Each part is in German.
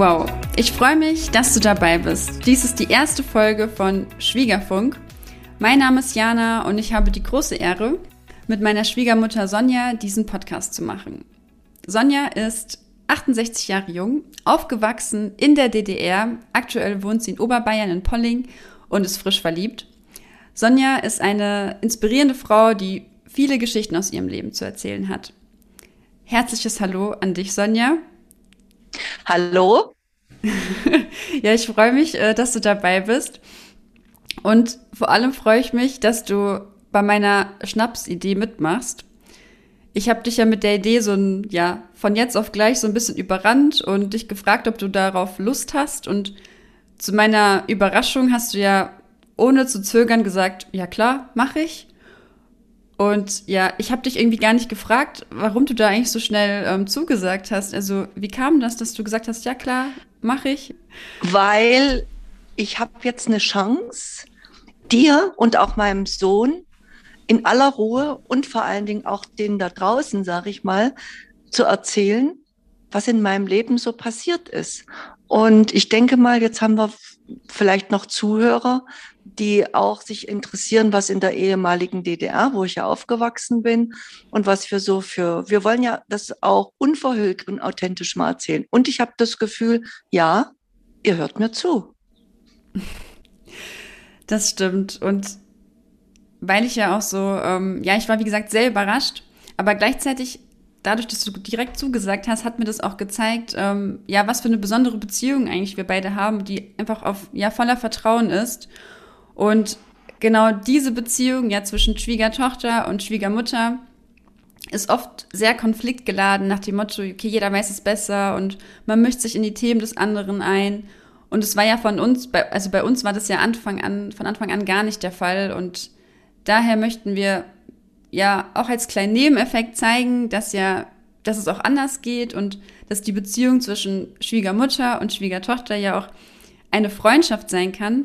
Wow, ich freue mich, dass du dabei bist. Dies ist die erste Folge von Schwiegerfunk. Mein Name ist Jana und ich habe die große Ehre, mit meiner Schwiegermutter Sonja diesen Podcast zu machen. Sonja ist 68 Jahre jung, aufgewachsen in der DDR. Aktuell wohnt sie in Oberbayern in Polling und ist frisch verliebt. Sonja ist eine inspirierende Frau, die viele Geschichten aus ihrem Leben zu erzählen hat. Herzliches Hallo an dich, Sonja. Hallo. ja, ich freue mich, äh, dass du dabei bist. Und vor allem freue ich mich, dass du bei meiner Schnapsidee mitmachst. Ich habe dich ja mit der Idee so ein, ja, von jetzt auf gleich so ein bisschen überrannt und dich gefragt, ob du darauf Lust hast. Und zu meiner Überraschung hast du ja ohne zu zögern gesagt, ja klar, mache ich. Und ja, ich habe dich irgendwie gar nicht gefragt, warum du da eigentlich so schnell ähm, zugesagt hast. Also wie kam das, dass du gesagt hast, ja klar, mache ich? Weil ich habe jetzt eine Chance, dir und auch meinem Sohn in aller Ruhe und vor allen Dingen auch denen da draußen, sage ich mal, zu erzählen, was in meinem Leben so passiert ist. Und ich denke mal, jetzt haben wir vielleicht noch Zuhörer, die auch sich interessieren, was in der ehemaligen DDR, wo ich ja aufgewachsen bin und was wir so für, wir wollen ja das auch unverhüllt und authentisch mal erzählen. Und ich habe das Gefühl, ja, ihr hört mir zu. Das stimmt. Und weil ich ja auch so, ähm, ja, ich war wie gesagt sehr überrascht, aber gleichzeitig dadurch, dass du direkt zugesagt hast, hat mir das auch gezeigt, ähm, ja, was für eine besondere Beziehung eigentlich wir beide haben, die einfach auf ja voller Vertrauen ist. Und genau diese Beziehung ja zwischen Schwiegertochter und Schwiegermutter ist oft sehr konfliktgeladen nach dem Motto, okay, jeder weiß es besser und man mischt sich in die Themen des anderen ein. Und es war ja von uns, also bei uns war das ja Anfang an, von Anfang an gar nicht der Fall. Und daher möchten wir ja auch als kleinen Nebeneffekt zeigen, dass ja, dass es auch anders geht und dass die Beziehung zwischen Schwiegermutter und Schwiegertochter ja auch eine Freundschaft sein kann.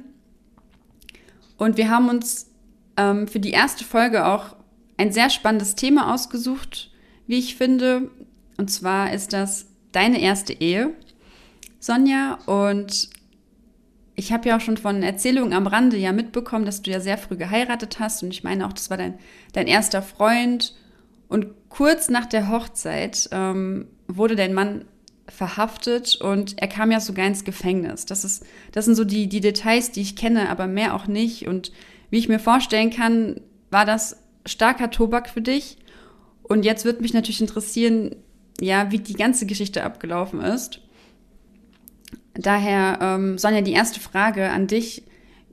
Und wir haben uns ähm, für die erste Folge auch ein sehr spannendes Thema ausgesucht, wie ich finde. Und zwar ist das deine erste Ehe, Sonja. Und ich habe ja auch schon von Erzählungen am Rande ja mitbekommen, dass du ja sehr früh geheiratet hast. Und ich meine auch, das war dein, dein erster Freund. Und kurz nach der Hochzeit ähm, wurde dein Mann verhaftet und er kam ja sogar ins Gefängnis. Das, ist, das sind so die, die Details, die ich kenne, aber mehr auch nicht. Und wie ich mir vorstellen kann, war das starker Tobak für dich. Und jetzt wird mich natürlich interessieren, ja, wie die ganze Geschichte abgelaufen ist. Daher, ähm, Sonja, die erste Frage an dich.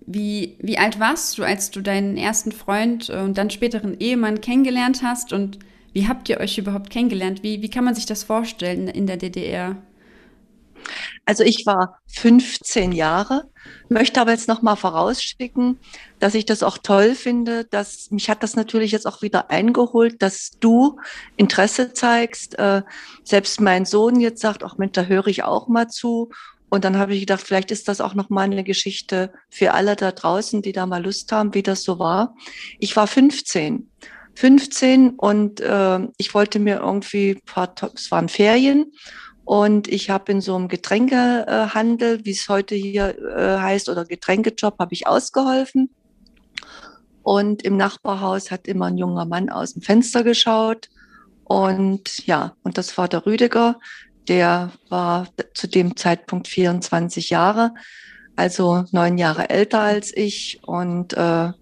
Wie, wie alt warst du, als du deinen ersten Freund und dann späteren Ehemann kennengelernt hast? Und wie habt ihr euch überhaupt kennengelernt? Wie, wie kann man sich das vorstellen in der DDR? Also ich war 15 Jahre, möchte aber jetzt noch mal vorausschicken, dass ich das auch toll finde, dass mich hat das natürlich jetzt auch wieder eingeholt, dass du Interesse zeigst. Äh, selbst mein Sohn jetzt sagt, ach Mensch, da höre ich auch mal zu. Und dann habe ich gedacht, vielleicht ist das auch noch mal eine Geschichte für alle da draußen, die da mal Lust haben, wie das so war. Ich war 15. 15 und äh, ich wollte mir irgendwie, paar, es waren Ferien und ich habe in so einem Getränkehandel, wie es heute hier äh, heißt, oder Getränkejob, habe ich ausgeholfen. Und im Nachbarhaus hat immer ein junger Mann aus dem Fenster geschaut. Und ja, und das war der Rüdiger, der war zu dem Zeitpunkt 24 Jahre, also neun Jahre älter als ich. Und äh,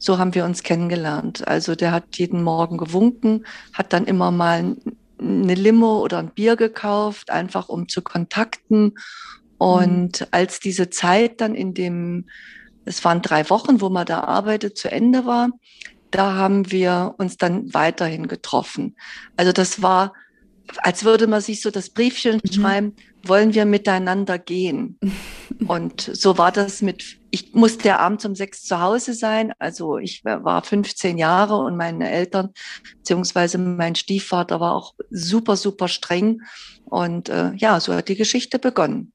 so haben wir uns kennengelernt. Also der hat jeden Morgen gewunken, hat dann immer mal eine Limo oder ein Bier gekauft, einfach um zu kontakten. Und mhm. als diese Zeit dann in dem, es waren drei Wochen, wo man da arbeitet, zu Ende war, da haben wir uns dann weiterhin getroffen. Also das war als würde man sich so das Briefchen mhm. schreiben, wollen wir miteinander gehen? Und so war das mit, ich musste abends um sechs zu Hause sein. Also ich war 15 Jahre und meine Eltern, beziehungsweise mein Stiefvater war auch super, super streng. Und äh, ja, so hat die Geschichte begonnen.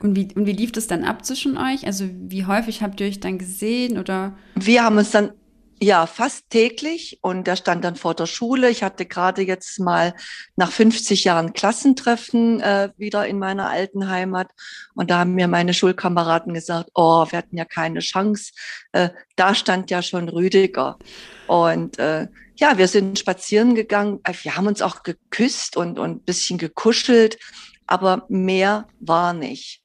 Und wie, und wie lief das dann ab zwischen euch? Also wie häufig habt ihr euch dann gesehen oder? Wir haben uns dann Ja, fast täglich. Und der stand dann vor der Schule. Ich hatte gerade jetzt mal nach 50 Jahren Klassentreffen äh, wieder in meiner alten Heimat. Und da haben mir meine Schulkameraden gesagt, oh, wir hatten ja keine Chance. Äh, da stand ja schon Rüdiger. Und äh, ja, wir sind spazieren gegangen. Äh, wir haben uns auch geküsst und, und ein bisschen gekuschelt. Aber mehr war nicht.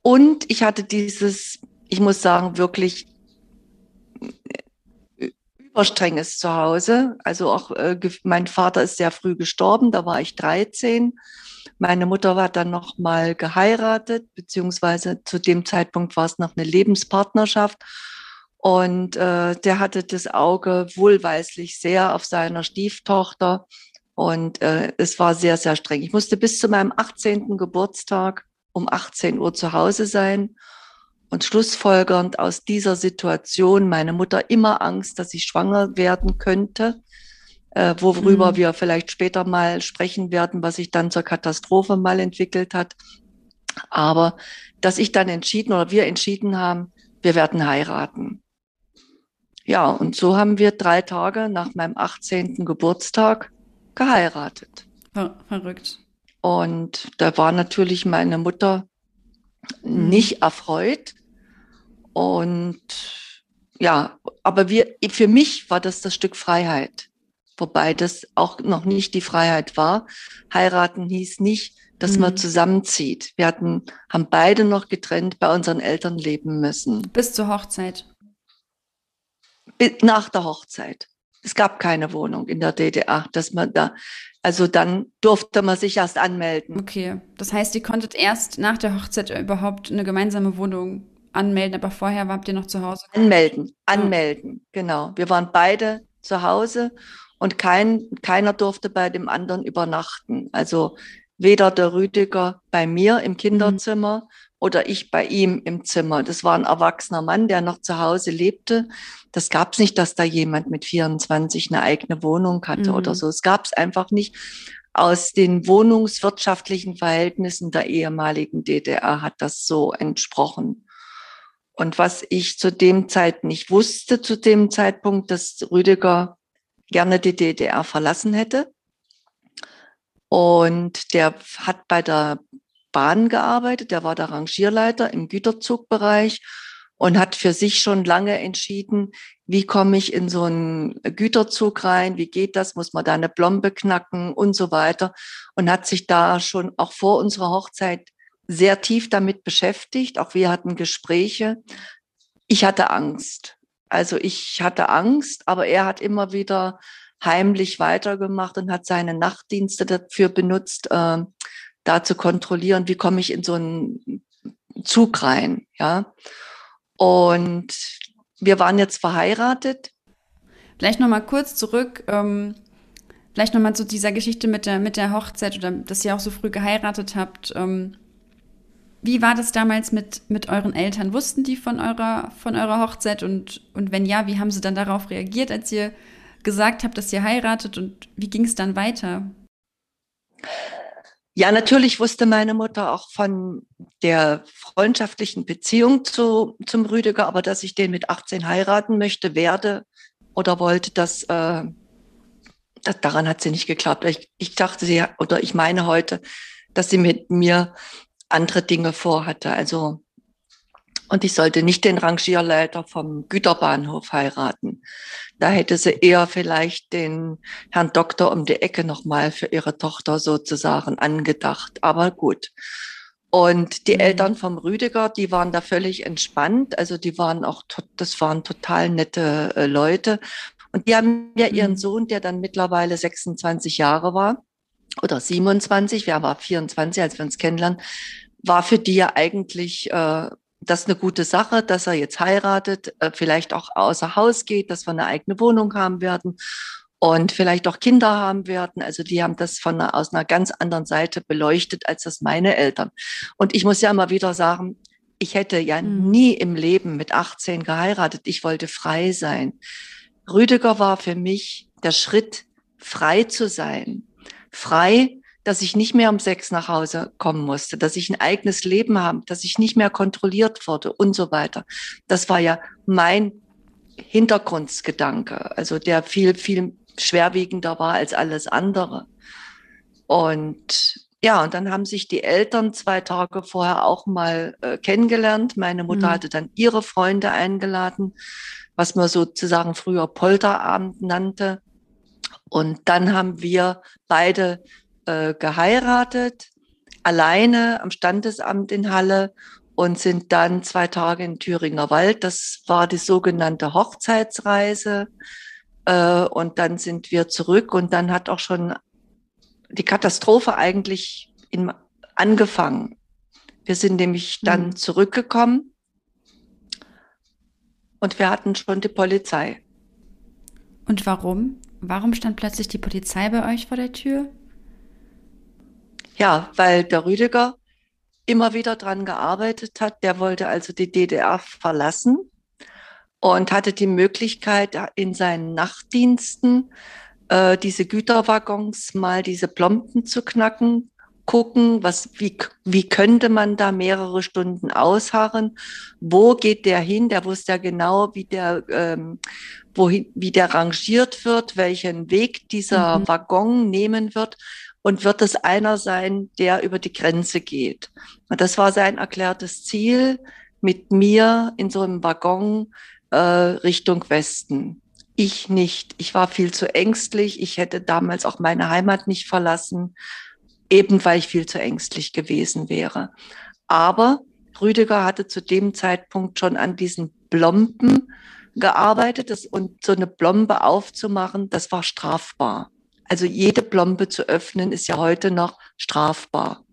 Und ich hatte dieses, ich muss sagen, wirklich überstrenges Zuhause. Also auch äh, mein Vater ist sehr früh gestorben, da war ich 13. Meine Mutter war dann noch mal geheiratet, beziehungsweise zu dem Zeitpunkt war es noch eine Lebenspartnerschaft. Und äh, der hatte das Auge wohlweislich sehr auf seiner Stieftochter. Und äh, es war sehr, sehr streng. Ich musste bis zu meinem 18. Geburtstag um 18 Uhr zu Hause sein. Und schlussfolgernd aus dieser Situation meine Mutter immer Angst, dass ich schwanger werden könnte, äh, worüber mhm. wir vielleicht später mal sprechen werden, was sich dann zur Katastrophe mal entwickelt hat. Aber dass ich dann entschieden oder wir entschieden haben, wir werden heiraten. Ja, und so haben wir drei Tage nach meinem 18. Geburtstag geheiratet. Ver verrückt. Und da war natürlich meine Mutter mhm. nicht erfreut, und ja, aber wir, für mich war das das Stück Freiheit. Wobei das auch noch nicht die Freiheit war. Heiraten hieß nicht, dass mhm. man zusammenzieht. Wir hatten, haben beide noch getrennt bei unseren Eltern leben müssen. Bis zur Hochzeit. Nach der Hochzeit. Es gab keine Wohnung in der DDR, dass man da, also dann durfte man sich erst anmelden. Okay, das heißt, ihr konntet erst nach der Hochzeit überhaupt eine gemeinsame Wohnung anmelden, aber vorher habt ihr noch zu Hause? Anmelden, anmelden, ja. genau. Wir waren beide zu Hause und kein, keiner durfte bei dem anderen übernachten. Also weder der Rüdiger bei mir im Kinderzimmer mhm. oder ich bei ihm im Zimmer. Das war ein erwachsener Mann, der noch zu Hause lebte. Das gab es nicht, dass da jemand mit 24 eine eigene Wohnung hatte mhm. oder so. Es gab es einfach nicht. Aus den wohnungswirtschaftlichen Verhältnissen der ehemaligen DDR hat das so entsprochen. Und was ich zu dem Zeit nicht wusste, zu dem Zeitpunkt, dass Rüdiger gerne die DDR verlassen hätte. Und der hat bei der Bahn gearbeitet, der war der Rangierleiter im Güterzugbereich und hat für sich schon lange entschieden, wie komme ich in so einen Güterzug rein, wie geht das, muss man da eine Blombe knacken und so weiter. Und hat sich da schon auch vor unserer Hochzeit sehr tief damit beschäftigt. Auch wir hatten Gespräche. Ich hatte Angst. Also ich hatte Angst, aber er hat immer wieder heimlich weitergemacht und hat seine Nachtdienste dafür benutzt, äh, da zu kontrollieren, wie komme ich in so einen Zug rein. Ja. Und wir waren jetzt verheiratet. Vielleicht noch mal kurz zurück. Ähm, vielleicht noch mal zu dieser Geschichte mit der mit der Hochzeit oder dass ihr auch so früh geheiratet habt. Ähm, wie war das damals mit, mit euren Eltern? Wussten die von eurer, von eurer Hochzeit? Und, und wenn ja, wie haben sie dann darauf reagiert, als ihr gesagt habt, dass ihr heiratet? Und wie ging es dann weiter? Ja, natürlich wusste meine Mutter auch von der freundschaftlichen Beziehung zu, zum Rüdiger, aber dass ich den mit 18 heiraten möchte, werde oder wollte, das, äh, das daran hat sie nicht geglaubt. Ich, ich dachte, sie, oder ich meine heute, dass sie mit mir andere Dinge vorhatte. Also, und ich sollte nicht den Rangierleiter vom Güterbahnhof heiraten. Da hätte sie eher vielleicht den Herrn Doktor um die Ecke nochmal für ihre Tochter sozusagen angedacht. Aber gut. Und die mhm. Eltern vom Rüdiger, die waren da völlig entspannt. Also die waren auch, das waren total nette äh, Leute. Und die haben ja ihren mhm. Sohn, der dann mittlerweile 26 Jahre war, oder 27, wir waren 24, als wir uns kennenlernen, war für die ja eigentlich äh, das eine gute Sache, dass er jetzt heiratet, äh, vielleicht auch außer Haus geht, dass wir eine eigene Wohnung haben werden und vielleicht auch Kinder haben werden. Also die haben das von einer, aus einer ganz anderen Seite beleuchtet als das meine Eltern. Und ich muss ja immer wieder sagen, ich hätte ja mhm. nie im Leben mit 18 geheiratet. Ich wollte frei sein. Rüdiger war für mich der Schritt, frei zu sein. Frei dass ich nicht mehr um sechs nach Hause kommen musste, dass ich ein eigenes Leben habe, dass ich nicht mehr kontrolliert wurde und so weiter. Das war ja mein Hintergrundgedanke, also der viel, viel schwerwiegender war als alles andere. Und ja, und dann haben sich die Eltern zwei Tage vorher auch mal äh, kennengelernt. Meine Mutter mhm. hatte dann ihre Freunde eingeladen, was man sozusagen früher Polterabend nannte. Und dann haben wir beide äh, geheiratet, alleine am Standesamt in Halle und sind dann zwei Tage in Thüringer Wald. Das war die sogenannte Hochzeitsreise. Äh, und dann sind wir zurück und dann hat auch schon die Katastrophe eigentlich in, angefangen. Wir sind nämlich dann mhm. zurückgekommen und wir hatten schon die Polizei. Und warum? Warum stand plötzlich die Polizei bei euch vor der Tür? Ja, weil der Rüdiger immer wieder dran gearbeitet hat. Der wollte also die DDR verlassen und hatte die Möglichkeit in seinen Nachtdiensten äh, diese Güterwaggons mal diese Plomben zu knacken, gucken, was, wie, wie könnte man da mehrere Stunden ausharren? Wo geht der hin? Der wusste ja genau, wie der, ähm, wohin, wie der rangiert wird, welchen Weg dieser mhm. Waggon nehmen wird. Und wird es einer sein, der über die Grenze geht? Und das war sein erklärtes Ziel, mit mir in so einem Waggon äh, Richtung Westen. Ich nicht. Ich war viel zu ängstlich. Ich hätte damals auch meine Heimat nicht verlassen, eben weil ich viel zu ängstlich gewesen wäre. Aber Rüdiger hatte zu dem Zeitpunkt schon an diesen Blomben gearbeitet das, und so eine Blombe aufzumachen, das war strafbar. Also jede Blombe zu öffnen ist ja heute noch strafbar.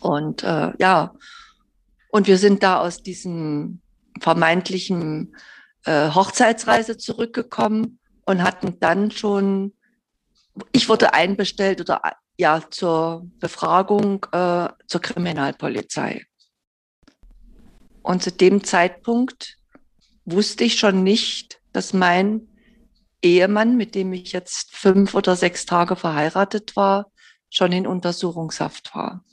Und äh, ja, und wir sind da aus diesem vermeintlichen äh, Hochzeitsreise zurückgekommen und hatten dann schon, ich wurde einbestellt oder ja zur Befragung äh, zur Kriminalpolizei. Und zu dem Zeitpunkt wusste ich schon nicht, dass mein Ehemann, mit dem ich jetzt fünf oder sechs Tage verheiratet war, schon in Untersuchungshaft war.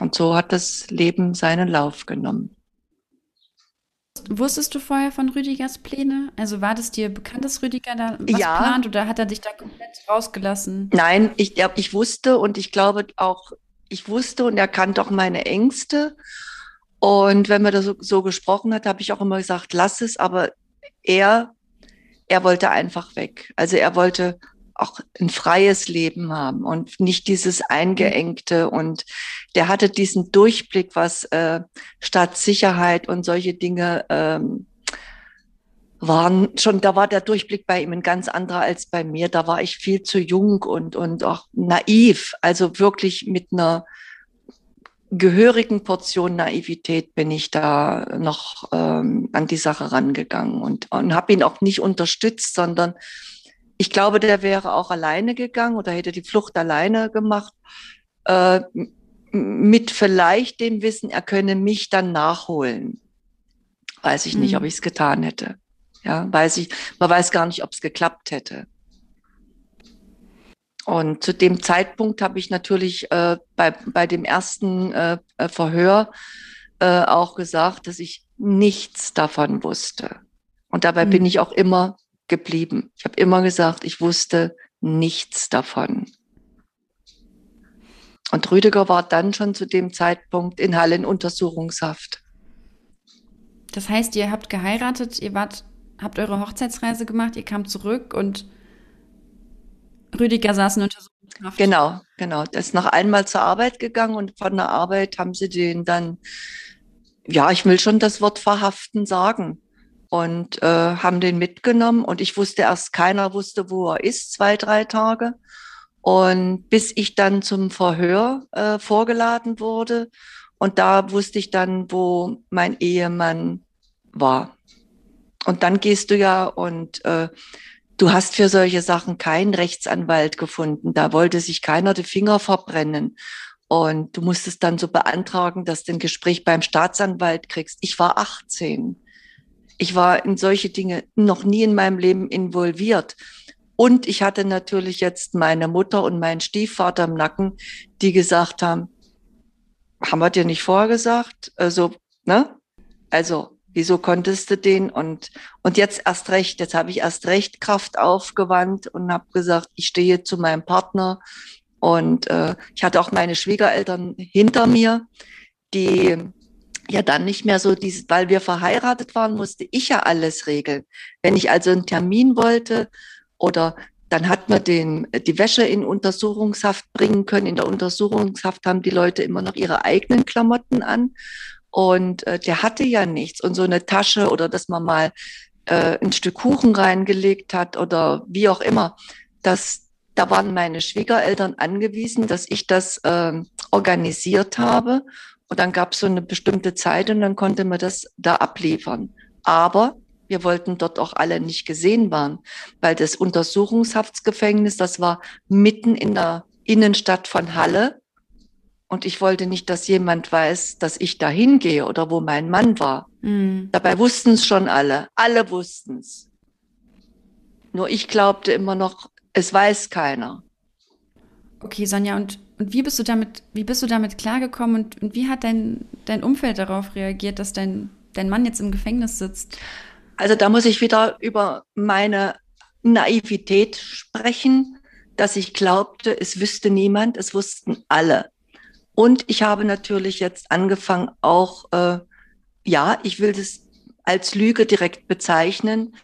Und so hat das Leben seinen Lauf genommen. Wusstest du vorher von Rüdigers Pläne? Also war das dir bekannt, dass Rüdiger da was ja. plant oder hat er dich da komplett rausgelassen? Nein, ich, ich wusste und ich glaube auch, ich wusste und er kannte auch meine Ängste. Und wenn man da so, so gesprochen hat, habe ich auch immer gesagt, lass es, aber er, er wollte einfach weg. Also er wollte auch ein freies Leben haben und nicht dieses eingeengte. Und der hatte diesen Durchblick, was äh, Staatssicherheit und solche Dinge ähm, waren schon, da war der Durchblick bei ihm ein ganz anderer als bei mir. Da war ich viel zu jung und, und auch naiv. Also wirklich mit einer gehörigen Portion Naivität bin ich da noch ähm, an die Sache rangegangen und, und habe ihn auch nicht unterstützt, sondern ich glaube, der wäre auch alleine gegangen oder hätte die Flucht alleine gemacht, äh, mit vielleicht dem Wissen, er könne mich dann nachholen. Weiß ich nicht, mhm. ob ich es getan hätte. Ja, weiß ich, man weiß gar nicht, ob es geklappt hätte. Und zu dem Zeitpunkt habe ich natürlich äh, bei, bei dem ersten äh, Verhör äh, auch gesagt, dass ich nichts davon wusste. Und dabei mhm. bin ich auch immer geblieben. Ich habe immer gesagt, ich wusste nichts davon. Und Rüdiger war dann schon zu dem Zeitpunkt in Halle in Untersuchungshaft. Das heißt, ihr habt geheiratet, ihr wart, habt eure Hochzeitsreise gemacht, ihr kamt zurück und Rüdiger saß in Untersuchungshaft. Genau, genau. Der ist noch einmal zur Arbeit gegangen und von der Arbeit haben sie den dann, ja, ich will schon das Wort verhaften sagen und äh, haben den mitgenommen. Und ich wusste erst, keiner wusste, wo er ist, zwei, drei Tage. Und bis ich dann zum Verhör äh, vorgeladen wurde. Und da wusste ich dann, wo mein Ehemann war. Und dann gehst du ja und äh, du hast für solche Sachen keinen Rechtsanwalt gefunden. Da wollte sich keiner die Finger verbrennen. Und du musstest dann so beantragen, dass du ein Gespräch beim Staatsanwalt kriegst. Ich war 18. Ich war in solche Dinge noch nie in meinem Leben involviert. Und ich hatte natürlich jetzt meine Mutter und meinen Stiefvater im Nacken, die gesagt haben, haben wir dir nicht vorher gesagt? Also, ne? Also, Wieso konntest du den? Und, und jetzt erst recht, jetzt habe ich erst recht Kraft aufgewandt und habe gesagt, ich stehe zu meinem Partner. Und äh, ich hatte auch meine Schwiegereltern hinter mir, die ja dann nicht mehr so dieses, weil wir verheiratet waren, musste ich ja alles regeln. Wenn ich also einen Termin wollte oder dann hat man den, die Wäsche in Untersuchungshaft bringen können. In der Untersuchungshaft haben die Leute immer noch ihre eigenen Klamotten an. Und äh, der hatte ja nichts. Und so eine Tasche oder dass man mal äh, ein Stück Kuchen reingelegt hat oder wie auch immer, das, da waren meine Schwiegereltern angewiesen, dass ich das äh, organisiert habe. Und dann gab es so eine bestimmte Zeit und dann konnte man das da abliefern. Aber wir wollten dort auch alle nicht gesehen waren, weil das Untersuchungshaftsgefängnis, das war mitten in der Innenstadt von Halle. Und ich wollte nicht, dass jemand weiß, dass ich da hingehe oder wo mein Mann war. Mhm. Dabei wussten es schon alle. Alle wussten es. Nur ich glaubte immer noch, es weiß keiner. Okay, Sonja, und, und wie bist du damit, wie bist du damit klargekommen und, und wie hat dein, dein Umfeld darauf reagiert, dass dein, dein Mann jetzt im Gefängnis sitzt? Also da muss ich wieder über meine Naivität sprechen, dass ich glaubte, es wüsste niemand, es wussten alle. Und ich habe natürlich jetzt angefangen, auch, äh, ja, ich will das als Lüge direkt bezeichnen.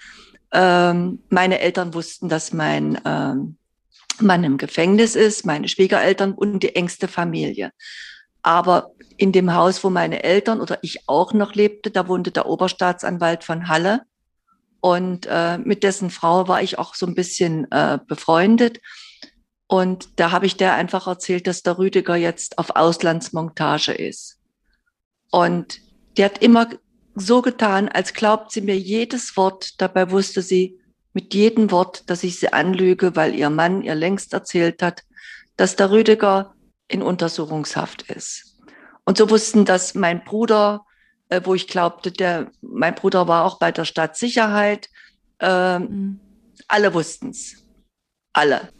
Ähm, meine Eltern wussten, dass mein ähm, Mann im Gefängnis ist, meine Schwiegereltern und die engste Familie. Aber in dem Haus, wo meine Eltern oder ich auch noch lebte, da wohnte der Oberstaatsanwalt von Halle. Und äh, mit dessen Frau war ich auch so ein bisschen äh, befreundet. Und da habe ich der einfach erzählt, dass der Rüdiger jetzt auf Auslandsmontage ist. Und die hat immer so getan, als glaubt sie mir jedes Wort. Dabei wusste sie mit jedem Wort, dass ich sie anlüge, weil ihr Mann ihr längst erzählt hat, dass der Rüdiger in Untersuchungshaft ist. Und so wussten das mein Bruder, äh, wo ich glaubte, der, mein Bruder war auch bei der Stadtsicherheit. Äh, mhm. Alle wussten's. Alle.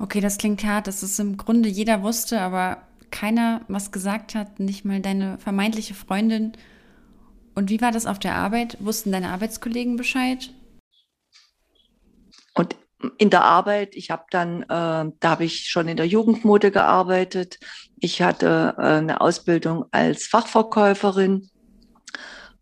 Okay, das klingt hart, dass es im Grunde jeder wusste, aber keiner was gesagt hat, nicht mal deine vermeintliche Freundin. Und wie war das auf der Arbeit? Wussten deine Arbeitskollegen Bescheid? Und in der Arbeit, ich habe dann, äh, da habe ich schon in der Jugendmode gearbeitet. Ich hatte äh, eine Ausbildung als Fachverkäuferin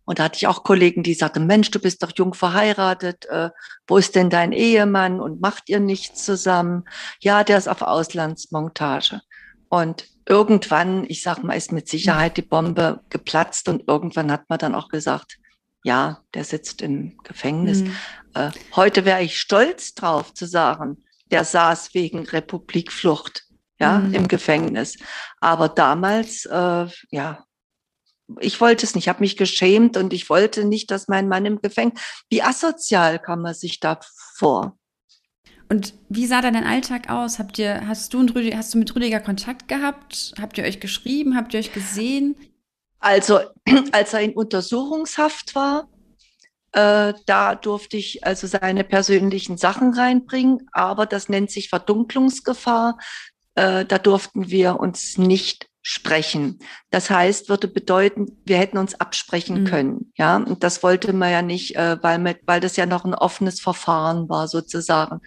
und da hatte ich auch Kollegen, die sagten, Mensch, du bist doch jung verheiratet, äh, wo ist denn dein Ehemann und macht ihr nichts zusammen? Ja, der ist auf Auslandsmontage. Und irgendwann, ich sag mal, ist mit Sicherheit die Bombe geplatzt und irgendwann hat man dann auch gesagt, ja, der sitzt im Gefängnis. Mhm. Äh, heute wäre ich stolz drauf zu sagen, der saß wegen Republikflucht ja, mhm. im Gefängnis. Aber damals, äh, ja, ich wollte es nicht, ich habe mich geschämt und ich wollte nicht, dass mein Mann im Gefängnis. Wie asozial kam man sich da vor? Und wie sah dein Alltag aus? Habt ihr, hast du und Rüdiger, hast du mit Rüdiger Kontakt gehabt? Habt ihr euch geschrieben? Habt ihr euch gesehen? Also, als er in Untersuchungshaft war, äh, da durfte ich also seine persönlichen Sachen reinbringen, aber das nennt sich Verdunklungsgefahr. Äh, da durften wir uns nicht sprechen. Das heißt, würde bedeuten, wir hätten uns absprechen mhm. können. Ja, und das wollte man ja nicht, äh, weil, mit, weil das ja noch ein offenes Verfahren war sozusagen.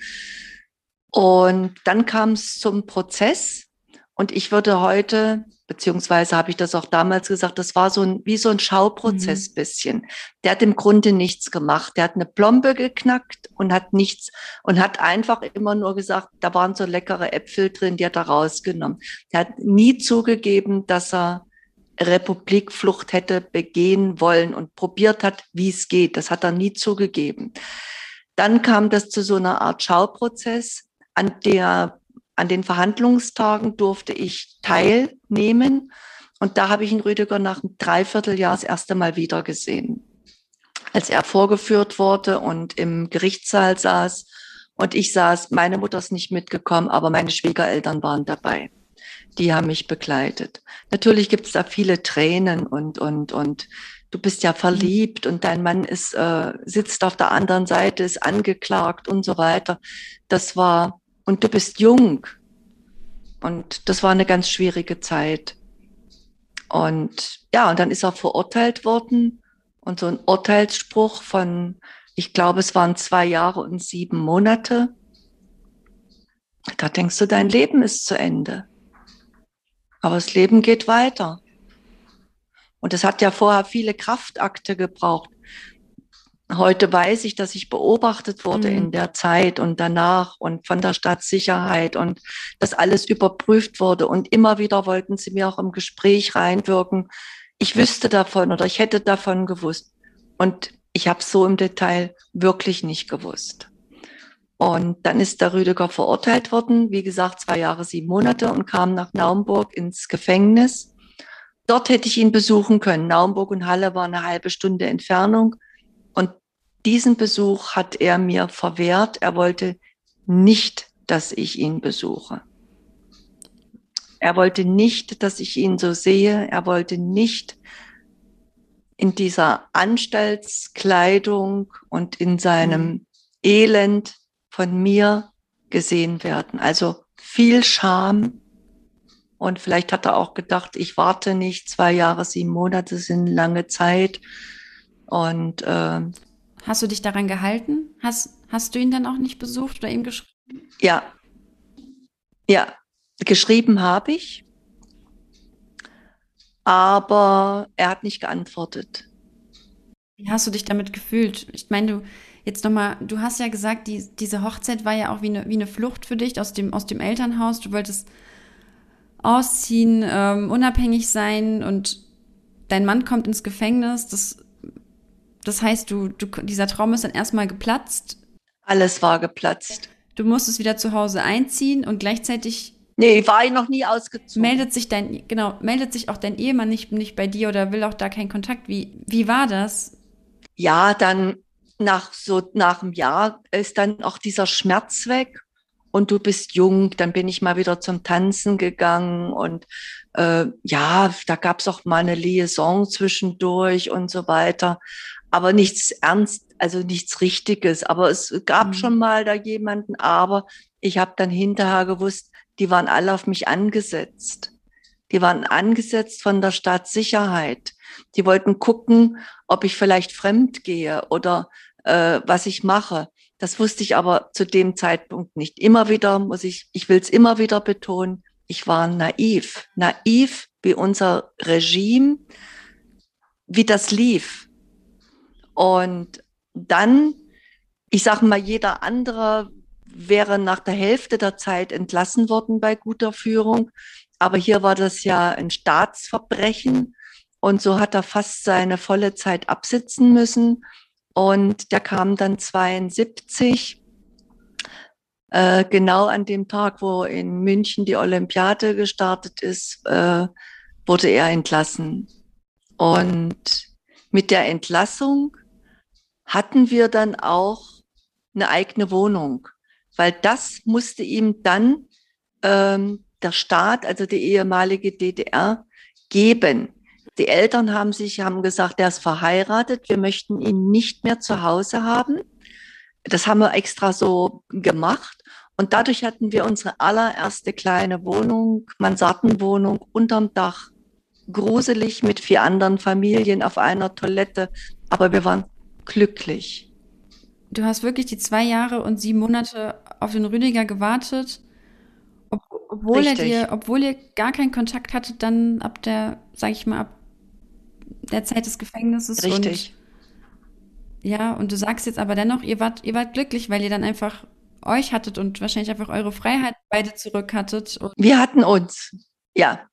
Und dann kam es zum Prozess und ich würde heute, beziehungsweise habe ich das auch damals gesagt, das war so ein, wie so ein Schauprozess mhm. bisschen. Der hat im Grunde nichts gemacht. Der hat eine Plombe geknackt und hat nichts und hat einfach immer nur gesagt, da waren so leckere Äpfel drin, die hat er rausgenommen. Der hat nie zugegeben, dass er Republikflucht hätte begehen wollen und probiert hat, wie es geht. Das hat er nie zugegeben. Dann kam das zu so einer Art Schauprozess, an der an den Verhandlungstagen durfte ich teilnehmen. Und da habe ich ihn Rüdiger nach einem Dreivierteljahr das erste Mal wieder gesehen. Als er vorgeführt wurde und im Gerichtssaal saß und ich saß, meine Mutter ist nicht mitgekommen, aber meine Schwiegereltern waren dabei. Die haben mich begleitet. Natürlich gibt es da viele Tränen und, und, und du bist ja verliebt und dein Mann ist, äh, sitzt auf der anderen Seite, ist angeklagt und so weiter. Das war, und du bist jung. Und das war eine ganz schwierige Zeit. Und ja, und dann ist er verurteilt worden und so ein Urteilsspruch von, ich glaube, es waren zwei Jahre und sieben Monate. Da denkst du, dein Leben ist zu Ende. Aber das Leben geht weiter. Und es hat ja vorher viele Kraftakte gebraucht. Heute weiß ich, dass ich beobachtet wurde mhm. in der Zeit und danach und von der Stadtsicherheit und dass alles überprüft wurde. Und immer wieder wollten sie mir auch im Gespräch reinwirken. Ich wüsste davon oder ich hätte davon gewusst. Und ich habe so im Detail wirklich nicht gewusst. Und dann ist der Rüdiger verurteilt worden, wie gesagt, zwei Jahre, sieben Monate und kam nach Naumburg ins Gefängnis. Dort hätte ich ihn besuchen können. Naumburg und Halle war eine halbe Stunde Entfernung. Diesen Besuch hat er mir verwehrt. Er wollte nicht, dass ich ihn besuche. Er wollte nicht, dass ich ihn so sehe. Er wollte nicht in dieser Anstaltskleidung und in seinem mhm. Elend von mir gesehen werden. Also viel Scham. Und vielleicht hat er auch gedacht, ich warte nicht, zwei Jahre, sieben Monate sind lange Zeit. Und äh, Hast du dich daran gehalten? Hast, hast du ihn dann auch nicht besucht oder ihm geschrieben? Ja. Ja, geschrieben habe ich. Aber er hat nicht geantwortet. Wie hast du dich damit gefühlt? Ich meine, du jetzt nochmal, du hast ja gesagt, die, diese Hochzeit war ja auch wie eine, wie eine Flucht für dich aus dem, aus dem Elternhaus. Du wolltest ausziehen, ähm, unabhängig sein und dein Mann kommt ins Gefängnis. Das das heißt, du, du, dieser Traum ist dann erstmal geplatzt. Alles war geplatzt. Du musstest wieder zu Hause einziehen und gleichzeitig. Nee, war ich noch nie ausgezogen. Meldet sich dein, genau, meldet sich auch dein Ehemann nicht, nicht bei dir oder will auch da keinen Kontakt. Wie, wie war das? Ja, dann nach so, nach einem Jahr ist dann auch dieser Schmerz weg und du bist jung, dann bin ich mal wieder zum Tanzen gegangen und äh, ja, da gab's auch mal eine Liaison zwischendurch und so weiter aber nichts ernst, also nichts Richtiges. Aber es gab mhm. schon mal da jemanden, aber ich habe dann hinterher gewusst, die waren alle auf mich angesetzt. Die waren angesetzt von der Staatssicherheit. Die wollten gucken, ob ich vielleicht fremd gehe oder äh, was ich mache. Das wusste ich aber zu dem Zeitpunkt nicht. Immer wieder muss ich, ich will es immer wieder betonen, ich war naiv. Naiv wie unser Regime, wie das lief. Und dann, ich sage mal, jeder andere wäre nach der Hälfte der Zeit entlassen worden bei guter Führung. Aber hier war das ja ein Staatsverbrechen. Und so hat er fast seine volle Zeit absitzen müssen. Und der kam dann 72, äh, genau an dem Tag, wo in München die Olympiade gestartet ist, äh, wurde er entlassen. Und mit der Entlassung hatten wir dann auch eine eigene Wohnung, weil das musste ihm dann ähm, der Staat, also die ehemalige DDR, geben. Die Eltern haben sich, haben gesagt, er ist verheiratet, wir möchten ihn nicht mehr zu Hause haben. Das haben wir extra so gemacht. Und dadurch hatten wir unsere allererste kleine Wohnung, Mansardenwohnung unterm Dach. Gruselig mit vier anderen Familien auf einer Toilette. Aber wir waren glücklich. Du hast wirklich die zwei Jahre und sieben Monate auf den Rüdiger gewartet, ob, obwohl Richtig. er dir, obwohl ihr gar keinen Kontakt hattet, dann ab der, sag ich mal, ab der Zeit des Gefängnisses. Richtig. Ja, und du sagst jetzt aber dennoch, ihr wart, ihr wart glücklich, weil ihr dann einfach euch hattet und wahrscheinlich einfach eure Freiheit beide zurück hattet. Wir hatten uns, ja.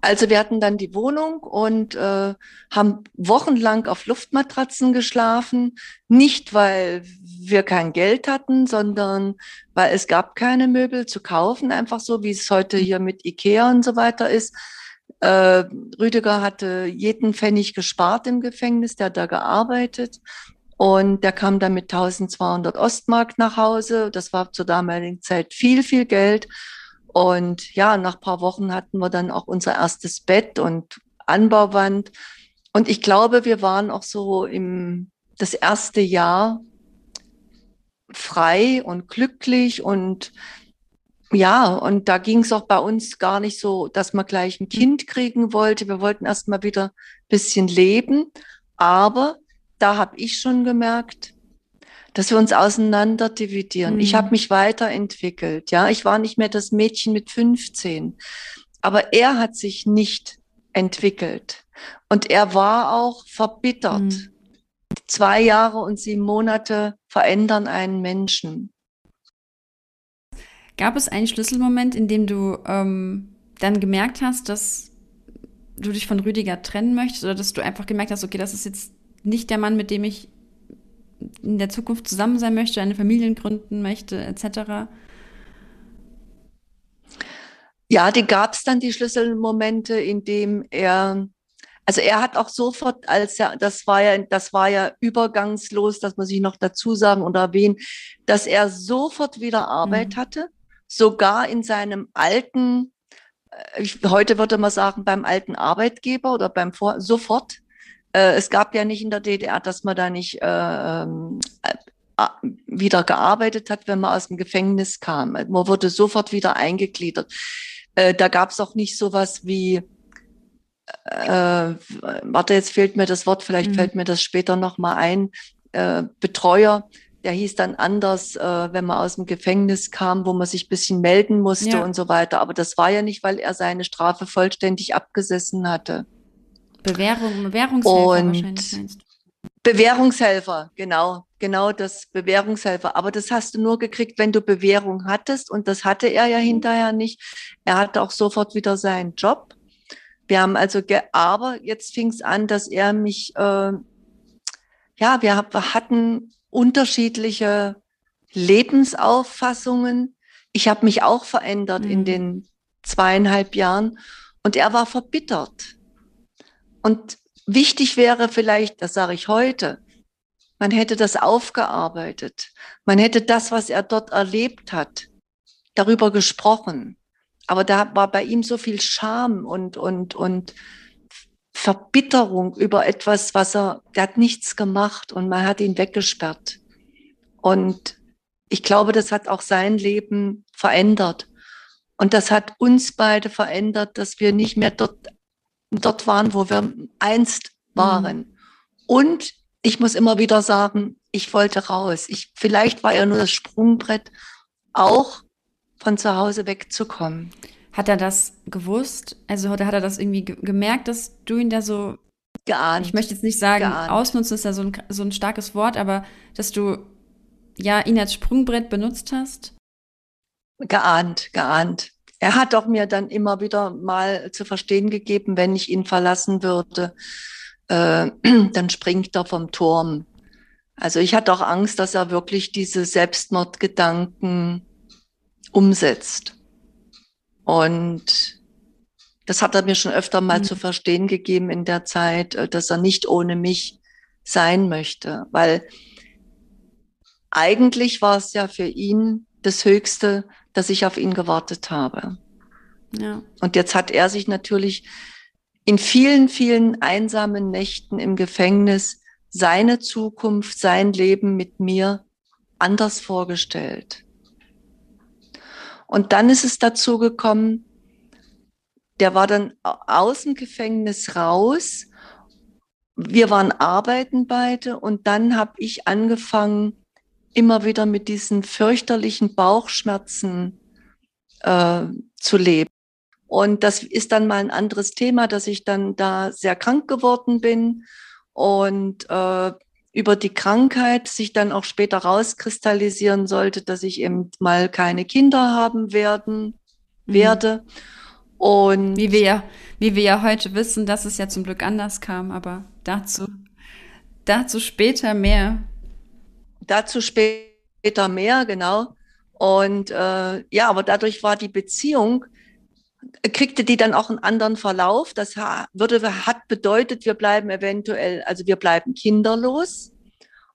Also wir hatten dann die Wohnung und äh, haben wochenlang auf Luftmatratzen geschlafen. Nicht, weil wir kein Geld hatten, sondern weil es gab keine Möbel zu kaufen, einfach so, wie es heute hier mit Ikea und so weiter ist. Äh, Rüdiger hatte jeden Pfennig gespart im Gefängnis, der hat da gearbeitet. Und der kam dann mit 1200 Ostmark nach Hause. Das war zur damaligen Zeit viel, viel Geld. Und ja, nach ein paar Wochen hatten wir dann auch unser erstes Bett und Anbauwand. Und ich glaube, wir waren auch so im das erste Jahr frei und glücklich und ja, und da ging es auch bei uns gar nicht so, dass man gleich ein Kind kriegen wollte. Wir wollten erst mal wieder ein bisschen leben. Aber da habe ich schon gemerkt, dass wir uns auseinander dividieren. Mhm. Ich habe mich weiterentwickelt. Ja, ich war nicht mehr das Mädchen mit 15, aber er hat sich nicht entwickelt und er war auch verbittert. Mhm. Zwei Jahre und sieben Monate verändern einen Menschen. Gab es einen Schlüsselmoment, in dem du ähm, dann gemerkt hast, dass du dich von Rüdiger trennen möchtest oder dass du einfach gemerkt hast, okay, das ist jetzt nicht der Mann, mit dem ich in der Zukunft zusammen sein möchte, eine Familie gründen möchte, etc.? Ja, die gab es dann die Schlüsselmomente, in dem er, also er hat auch sofort, als er, das war ja, das war ja übergangslos, das muss ich noch dazu sagen und erwähnen, dass er sofort wieder Arbeit mhm. hatte, sogar in seinem alten, äh, ich, heute würde man sagen, beim alten Arbeitgeber oder beim Vor sofort. Äh, es gab ja nicht in der DDR, dass man da nicht äh, ähm, äh, wieder gearbeitet hat, wenn man aus dem Gefängnis kam. Man wurde sofort wieder eingegliedert. Äh, da gab es auch nicht sowas wie, äh, warte, jetzt fehlt mir das Wort, vielleicht mhm. fällt mir das später nochmal ein, äh, Betreuer, der hieß dann anders, äh, wenn man aus dem Gefängnis kam, wo man sich bisschen melden musste ja. und so weiter. Aber das war ja nicht, weil er seine Strafe vollständig abgesessen hatte. Bewährung, Bewährungshelfer und wahrscheinlich meinst? Bewährungshelfer, genau, genau das Bewährungshelfer. Aber das hast du nur gekriegt, wenn du Bewährung hattest. Und das hatte er ja hinterher nicht. Er hatte auch sofort wieder seinen Job. Wir haben also, aber jetzt fing es an, dass er mich, äh, ja, wir, wir hatten unterschiedliche Lebensauffassungen. Ich habe mich auch verändert mhm. in den zweieinhalb Jahren und er war verbittert. Und wichtig wäre vielleicht, das sage ich heute, man hätte das aufgearbeitet. Man hätte das, was er dort erlebt hat, darüber gesprochen. Aber da war bei ihm so viel Scham und, und, und Verbitterung über etwas, was er, der hat nichts gemacht und man hat ihn weggesperrt. Und ich glaube, das hat auch sein Leben verändert. Und das hat uns beide verändert, dass wir nicht mehr dort dort waren, wo wir einst waren. Mhm. Und ich muss immer wieder sagen, ich wollte raus. Ich, vielleicht war er nur das Sprungbrett, auch von zu Hause wegzukommen. Hat er das gewusst? Also hat er das irgendwie gemerkt, dass du ihn da so geahnt. Ich möchte jetzt nicht sagen, geahnt. ausnutzen ist ja so ein, so ein starkes Wort, aber dass du ja ihn als Sprungbrett benutzt hast? Geahnt, geahnt. Er hat auch mir dann immer wieder mal zu verstehen gegeben, wenn ich ihn verlassen würde, äh, dann springt er vom Turm. Also ich hatte auch Angst, dass er wirklich diese Selbstmordgedanken umsetzt. Und das hat er mir schon öfter mal mhm. zu verstehen gegeben in der Zeit, äh, dass er nicht ohne mich sein möchte, weil eigentlich war es ja für ihn das Höchste, dass ich auf ihn gewartet habe. Ja. Und jetzt hat er sich natürlich in vielen, vielen einsamen Nächten im Gefängnis seine Zukunft, sein Leben mit mir anders vorgestellt. Und dann ist es dazu gekommen, der war dann aus dem Gefängnis raus. Wir waren arbeiten beide und dann habe ich angefangen, immer wieder mit diesen fürchterlichen Bauchschmerzen äh, zu leben. Und das ist dann mal ein anderes Thema, dass ich dann da sehr krank geworden bin und äh, über die Krankheit sich dann auch später rauskristallisieren sollte, dass ich eben mal keine Kinder haben werden mhm. werde. Und wie wir ja, wie wir ja heute wissen, dass es ja zum Glück anders kam, aber dazu, dazu später mehr. Dazu später mehr, genau. Und äh, ja, aber dadurch war die Beziehung, kriegte die dann auch einen anderen Verlauf. Das würde, hat bedeutet, wir bleiben eventuell, also wir bleiben kinderlos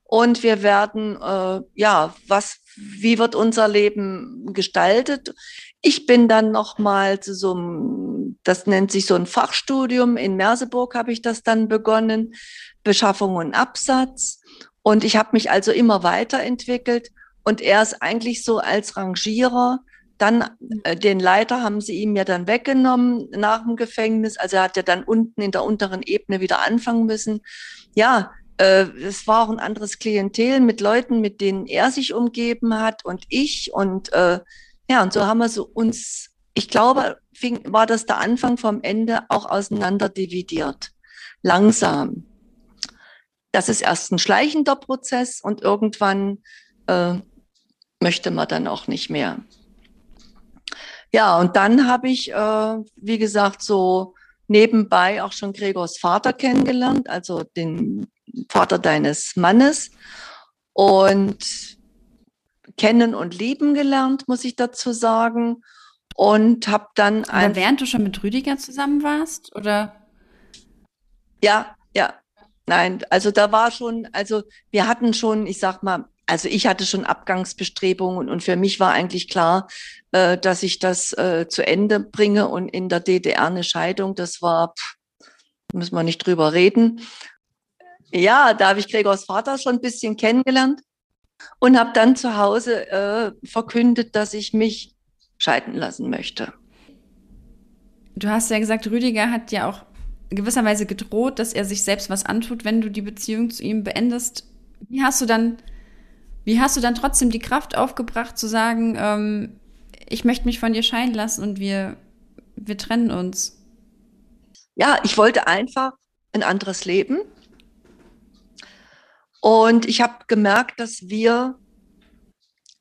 und wir werden, äh, ja, was, wie wird unser Leben gestaltet? Ich bin dann noch mal zu so einem, das nennt sich so ein Fachstudium in Merseburg habe ich das dann begonnen, Beschaffung und Absatz. Und ich habe mich also immer weiterentwickelt. Und er ist eigentlich so als Rangierer Dann äh, den Leiter haben sie ihm ja dann weggenommen nach dem Gefängnis. Also er hat ja dann unten in der unteren Ebene wieder anfangen müssen. Ja, äh, es war auch ein anderes Klientel mit Leuten, mit denen er sich umgeben hat und ich. Und äh, ja, und so haben wir so uns, ich glaube, fing, war das der Anfang vom Ende auch auseinander dividiert. Langsam. Das ist erst ein schleichender Prozess und irgendwann äh, möchte man dann auch nicht mehr. Ja, und dann habe ich, äh, wie gesagt, so nebenbei auch schon Gregors Vater kennengelernt, also den Vater deines Mannes. Und kennen und lieben gelernt, muss ich dazu sagen. Und habe dann ein. Aber während du schon mit Rüdiger zusammen warst, oder? Ja, ja. Nein, also da war schon, also wir hatten schon, ich sag mal, also ich hatte schon Abgangsbestrebungen und für mich war eigentlich klar, äh, dass ich das äh, zu Ende bringe und in der DDR eine Scheidung, das war, pff, müssen wir nicht drüber reden. Ja, da habe ich Gregors Vater schon ein bisschen kennengelernt und habe dann zu Hause äh, verkündet, dass ich mich scheiden lassen möchte. Du hast ja gesagt, Rüdiger hat ja auch gewisserweise gedroht, dass er sich selbst was antut, wenn du die Beziehung zu ihm beendest. Wie hast du dann, wie hast du dann trotzdem die Kraft aufgebracht zu sagen, ähm, ich möchte mich von dir scheiden lassen und wir, wir trennen uns? Ja, ich wollte einfach ein anderes Leben. Und ich habe gemerkt, dass wir,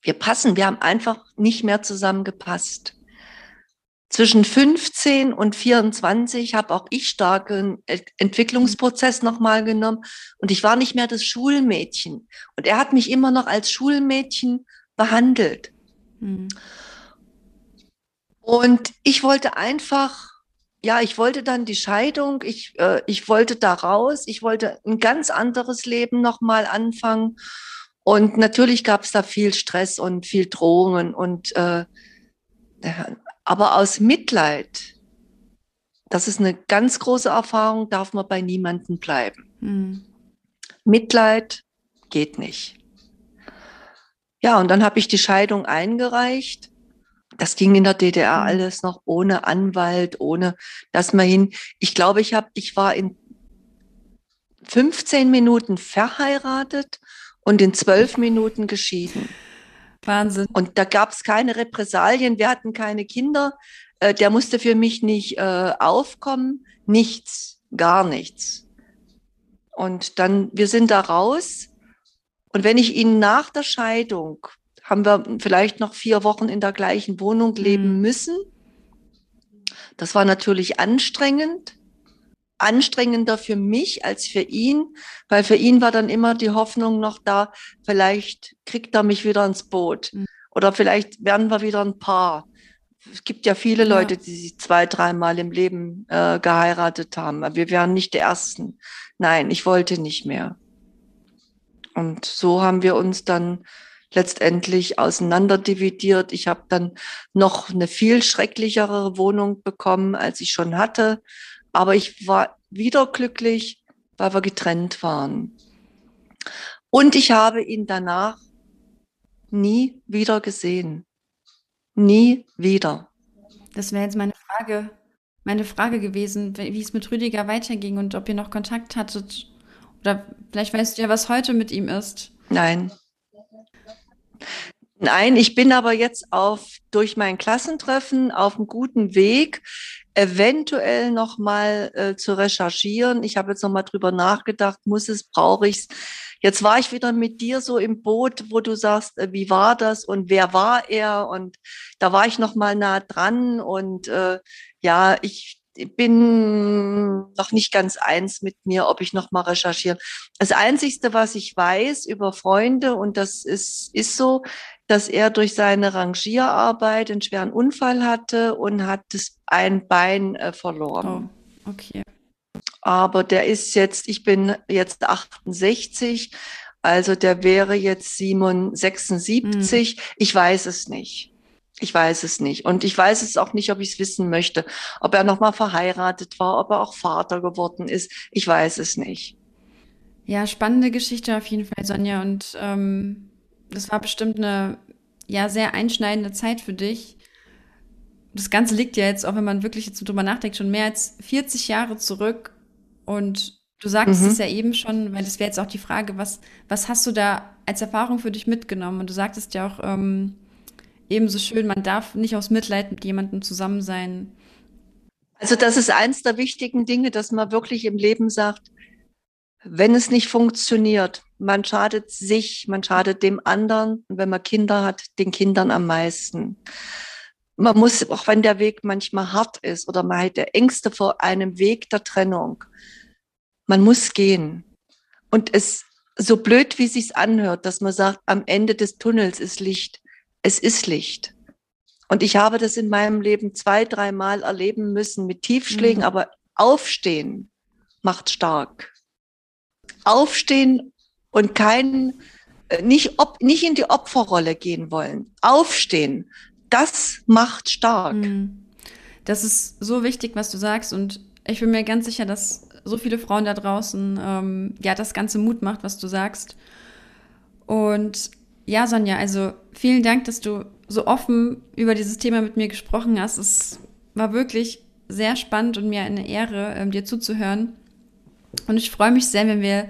wir passen, wir haben einfach nicht mehr zusammengepasst. Zwischen 15 und 24 habe auch ich starken Entwicklungsprozess nochmal genommen und ich war nicht mehr das Schulmädchen. Und er hat mich immer noch als Schulmädchen behandelt. Mhm. Und ich wollte einfach ja, ich wollte dann die Scheidung, ich, äh, ich wollte da raus, ich wollte ein ganz anderes Leben nochmal anfangen. Und natürlich gab es da viel Stress und viel Drohungen und äh, aber aus Mitleid, das ist eine ganz große Erfahrung, darf man bei niemandem bleiben. Mhm. Mitleid geht nicht. Ja, und dann habe ich die Scheidung eingereicht das ging in der DDR mhm. alles noch ohne Anwalt, ohne dass man hin. Ich glaube, ich habe, ich war in 15 Minuten verheiratet und in 12 Minuten geschieden. Wahnsinn. Und da gab es keine Repressalien, wir hatten keine Kinder. Äh, der musste für mich nicht äh, aufkommen, nichts, gar nichts. Und dann, wir sind da raus. Und wenn ich ihn nach der Scheidung haben wir vielleicht noch vier Wochen in der gleichen Wohnung leben mhm. müssen. Das war natürlich anstrengend, anstrengender für mich als für ihn, weil für ihn war dann immer die Hoffnung noch da, vielleicht kriegt er mich wieder ins Boot mhm. oder vielleicht werden wir wieder ein Paar. Es gibt ja viele Leute, die sich zwei, dreimal im Leben äh, geheiratet haben. Wir wären nicht die Ersten. Nein, ich wollte nicht mehr. Und so haben wir uns dann letztendlich auseinanderdividiert. Ich habe dann noch eine viel schrecklichere Wohnung bekommen, als ich schon hatte. Aber ich war wieder glücklich, weil wir getrennt waren. Und ich habe ihn danach nie wieder gesehen. Nie wieder. Das wäre jetzt meine Frage, meine Frage gewesen, wie es mit Rüdiger weiterging und ob ihr noch Kontakt hattet. Oder vielleicht weißt du ja, was heute mit ihm ist. Nein, Nein, ich bin aber jetzt auf, durch mein Klassentreffen auf einem guten Weg, eventuell nochmal äh, zu recherchieren. Ich habe jetzt nochmal drüber nachgedacht, muss es, brauche ich es. Jetzt war ich wieder mit dir so im Boot, wo du sagst, äh, wie war das und wer war er? Und da war ich nochmal nah dran und äh, ja, ich bin noch nicht ganz eins mit mir, ob ich noch mal recherchieren. Das Einzigste, was ich weiß über Freunde, und das ist, ist so, dass er durch seine Rangierarbeit einen schweren Unfall hatte und hat das ein Bein äh, verloren. Oh, okay. Aber der ist jetzt, ich bin jetzt 68, also der wäre jetzt 76. Mhm. Ich weiß es nicht. Ich weiß es nicht. Und ich weiß es auch nicht, ob ich es wissen möchte. Ob er nochmal verheiratet war, ob er auch Vater geworden ist. Ich weiß es nicht. Ja, spannende Geschichte auf jeden Fall, Sonja. Und ähm, das war bestimmt eine ja sehr einschneidende Zeit für dich. das Ganze liegt ja jetzt, auch wenn man wirklich jetzt drüber nachdenkt, schon mehr als 40 Jahre zurück. Und du sagst mhm. es ja eben schon, weil das wäre jetzt auch die Frage, was, was hast du da als Erfahrung für dich mitgenommen? Und du sagtest ja auch ähm, ebenso schön, man darf nicht aus Mitleid mit jemandem zusammen sein. Also das ist eins der wichtigen Dinge, dass man wirklich im Leben sagt, wenn es nicht funktioniert, man schadet sich, man schadet dem anderen. Und wenn man Kinder hat, den Kindern am meisten. Man muss, auch wenn der Weg manchmal hart ist oder man hat Ängste vor einem Weg der Trennung, man muss gehen. Und es, so blöd wie es sich anhört, dass man sagt, am Ende des Tunnels ist Licht. Es ist Licht. Und ich habe das in meinem Leben zwei, dreimal erleben müssen mit Tiefschlägen, mhm. aber aufstehen macht stark. Aufstehen und kein, äh, nicht, ob, nicht in die Opferrolle gehen wollen. Aufstehen, das macht stark. Mhm. Das ist so wichtig, was du sagst. Und ich bin mir ganz sicher, dass so viele Frauen da draußen ähm, ja das ganze Mut macht, was du sagst. Und ja, Sonja, also vielen Dank, dass du so offen über dieses Thema mit mir gesprochen hast. Es war wirklich sehr spannend und mir eine Ehre, ähm, dir zuzuhören. Und ich freue mich sehr, wenn wir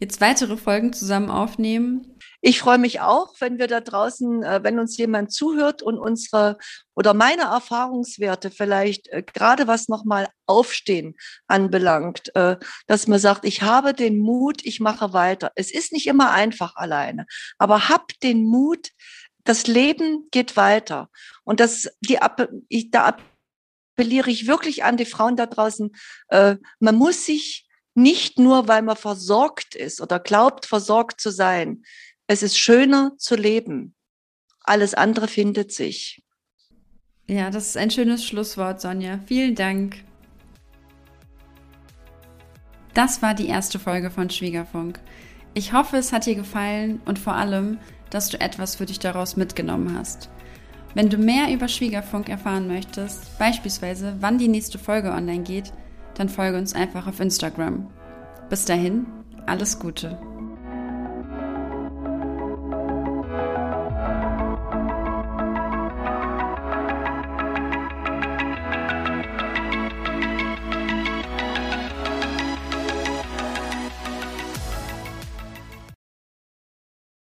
jetzt weitere Folgen zusammen aufnehmen. Ich freue mich auch, wenn wir da draußen, äh, wenn uns jemand zuhört und unsere oder meine Erfahrungswerte vielleicht äh, gerade was nochmal Aufstehen anbelangt, äh, dass man sagt, ich habe den Mut, ich mache weiter. Es ist nicht immer einfach alleine, aber hab den Mut, das Leben geht weiter. Und das, die, ich, da appelliere ich wirklich an die Frauen da draußen, man muss sich nicht nur, weil man versorgt ist oder glaubt, versorgt zu sein. Es ist schöner zu leben. Alles andere findet sich. Ja, das ist ein schönes Schlusswort, Sonja. Vielen Dank. Das war die erste Folge von Schwiegerfunk. Ich hoffe, es hat dir gefallen und vor allem, dass du etwas für dich daraus mitgenommen hast. Wenn du mehr über Schwiegerfunk erfahren möchtest, beispielsweise wann die nächste Folge online geht, dann folge uns einfach auf Instagram. Bis dahin, alles Gute.